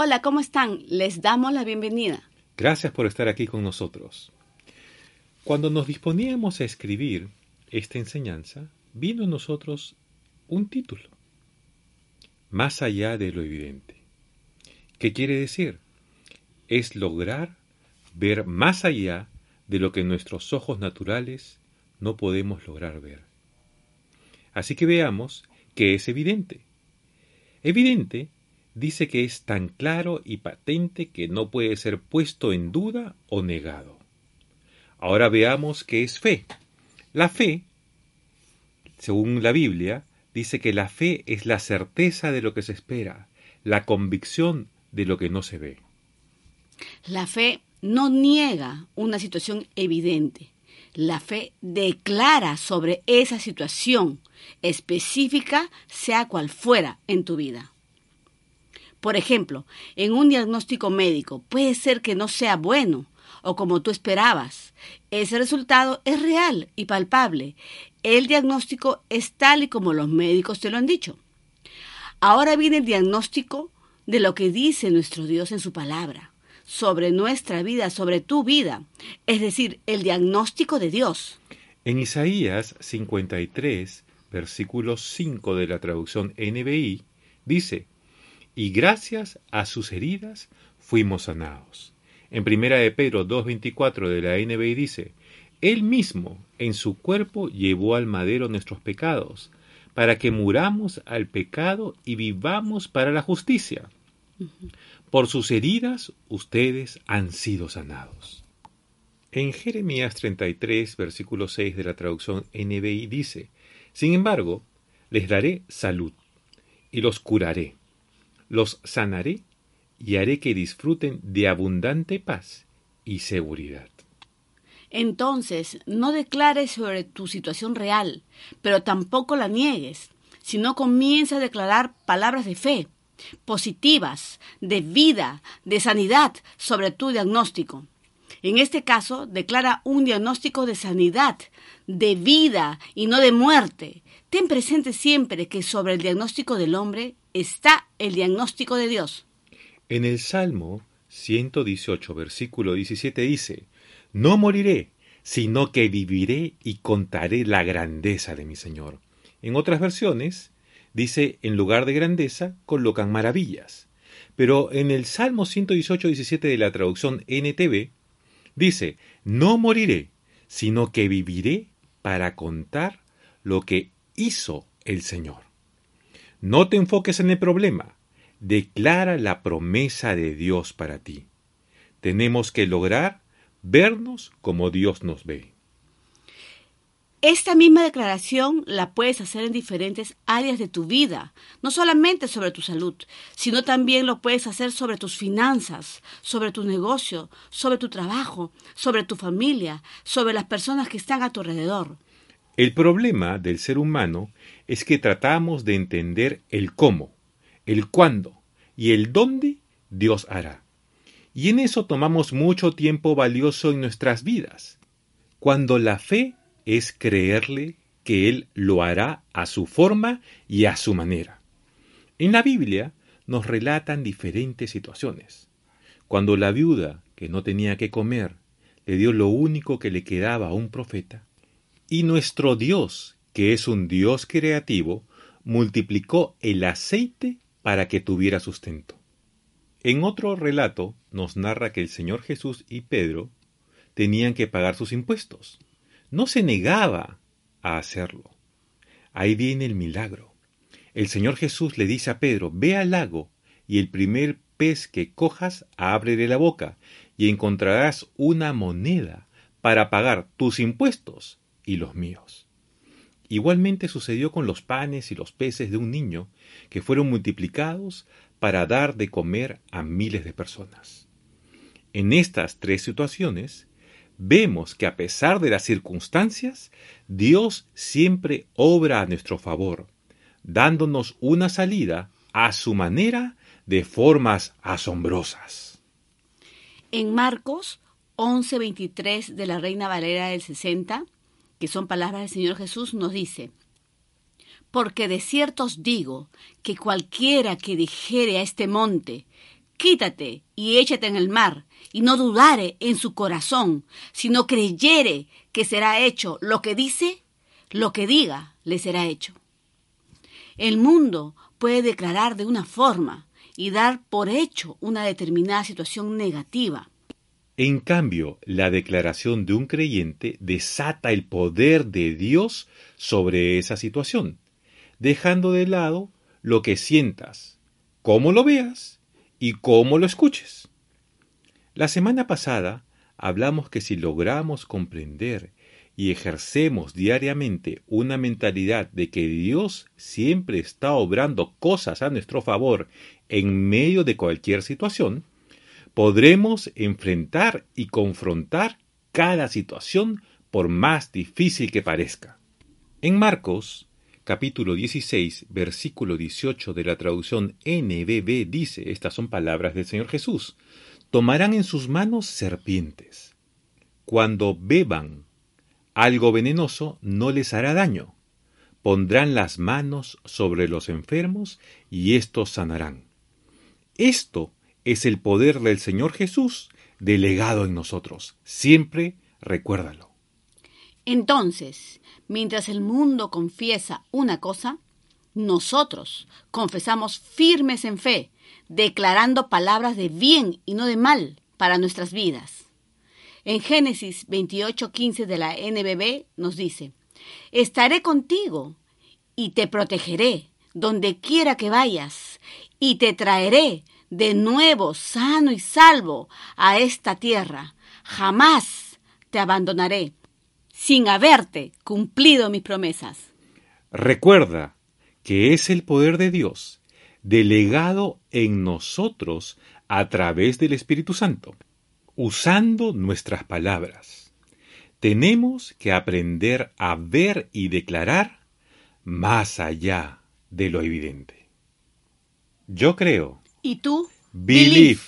Hola, ¿cómo están? Les damos la bienvenida. Gracias por estar aquí con nosotros. Cuando nos disponíamos a escribir esta enseñanza, vino en nosotros un título, Más allá de lo evidente. ¿Qué quiere decir? Es lograr ver más allá de lo que nuestros ojos naturales no podemos lograr ver. Así que veamos qué es evidente. Evidente dice que es tan claro y patente que no puede ser puesto en duda o negado. Ahora veamos qué es fe. La fe, según la Biblia, dice que la fe es la certeza de lo que se espera, la convicción de lo que no se ve. La fe no niega una situación evidente. La fe declara sobre esa situación específica, sea cual fuera en tu vida. Por ejemplo, en un diagnóstico médico puede ser que no sea bueno o como tú esperabas. Ese resultado es real y palpable. El diagnóstico es tal y como los médicos te lo han dicho. Ahora viene el diagnóstico de lo que dice nuestro Dios en su palabra, sobre nuestra vida, sobre tu vida, es decir, el diagnóstico de Dios. En Isaías 53, versículo 5 de la traducción NBI, dice, y gracias a sus heridas fuimos sanados. En primera de Pedro 2.24 de la NBI dice, Él mismo en su cuerpo llevó al madero nuestros pecados, para que muramos al pecado y vivamos para la justicia. Por sus heridas ustedes han sido sanados. En Jeremías 33, versículo 6 de la traducción NBI dice, Sin embargo, les daré salud y los curaré los sanaré y haré que disfruten de abundante paz y seguridad. Entonces, no declares sobre tu situación real, pero tampoco la niegues, sino comienza a declarar palabras de fe, positivas, de vida, de sanidad sobre tu diagnóstico. En este caso, declara un diagnóstico de sanidad, de vida y no de muerte. Ten presente siempre que sobre el diagnóstico del hombre está el diagnóstico de Dios. En el Salmo 118, versículo 17 dice, No moriré, sino que viviré y contaré la grandeza de mi Señor. En otras versiones dice, en lugar de grandeza, colocan maravillas. Pero en el Salmo 118, 17 de la traducción NTV, dice, No moriré, sino que viviré para contar lo que hizo el Señor. No te enfoques en el problema, declara la promesa de Dios para ti. Tenemos que lograr vernos como Dios nos ve. Esta misma declaración la puedes hacer en diferentes áreas de tu vida, no solamente sobre tu salud, sino también lo puedes hacer sobre tus finanzas, sobre tu negocio, sobre tu trabajo, sobre tu familia, sobre las personas que están a tu alrededor. El problema del ser humano es que tratamos de entender el cómo, el cuándo y el dónde Dios hará. Y en eso tomamos mucho tiempo valioso en nuestras vidas, cuando la fe es creerle que Él lo hará a su forma y a su manera. En la Biblia nos relatan diferentes situaciones. Cuando la viuda, que no tenía que comer, le dio lo único que le quedaba a un profeta, y nuestro Dios, que es un Dios creativo, multiplicó el aceite para que tuviera sustento. En otro relato nos narra que el Señor Jesús y Pedro tenían que pagar sus impuestos. No se negaba a hacerlo. Ahí viene el milagro. El Señor Jesús le dice a Pedro, ve al lago y el primer pez que cojas, ábrele la boca y encontrarás una moneda para pagar tus impuestos y los míos. Igualmente sucedió con los panes y los peces de un niño, que fueron multiplicados para dar de comer a miles de personas. En estas tres situaciones, vemos que a pesar de las circunstancias, Dios siempre obra a nuestro favor, dándonos una salida a su manera de formas asombrosas. En Marcos 11:23 de la Reina Valera del 60, que son palabras del Señor Jesús, nos dice, Porque de cierto os digo que cualquiera que dijere a este monte, quítate y échate en el mar, y no dudare en su corazón, sino creyere que será hecho lo que dice, lo que diga le será hecho. El mundo puede declarar de una forma y dar por hecho una determinada situación negativa. En cambio, la declaración de un creyente desata el poder de Dios sobre esa situación, dejando de lado lo que sientas, cómo lo veas y cómo lo escuches. La semana pasada hablamos que si logramos comprender y ejercemos diariamente una mentalidad de que Dios siempre está obrando cosas a nuestro favor en medio de cualquier situación, podremos enfrentar y confrontar cada situación por más difícil que parezca. En Marcos, capítulo 16, versículo 18 de la traducción NBB dice, estas son palabras del Señor Jesús, tomarán en sus manos serpientes. Cuando beban algo venenoso no les hará daño. Pondrán las manos sobre los enfermos y éstos sanarán. Esto es el poder del Señor Jesús delegado en nosotros. Siempre recuérdalo. Entonces, mientras el mundo confiesa una cosa, nosotros confesamos firmes en fe, declarando palabras de bien y no de mal para nuestras vidas. En Génesis 28:15 de la NBB nos dice, Estaré contigo y te protegeré donde quiera que vayas, y te traeré de nuevo sano y salvo a esta tierra. Jamás te abandonaré, sin haberte cumplido mis promesas. Recuerda que es el poder de Dios delegado en nosotros a través del Espíritu Santo, usando nuestras palabras. Tenemos que aprender a ver y declarar más allá de lo evidente. Yo creo ¿Y tú? Believe.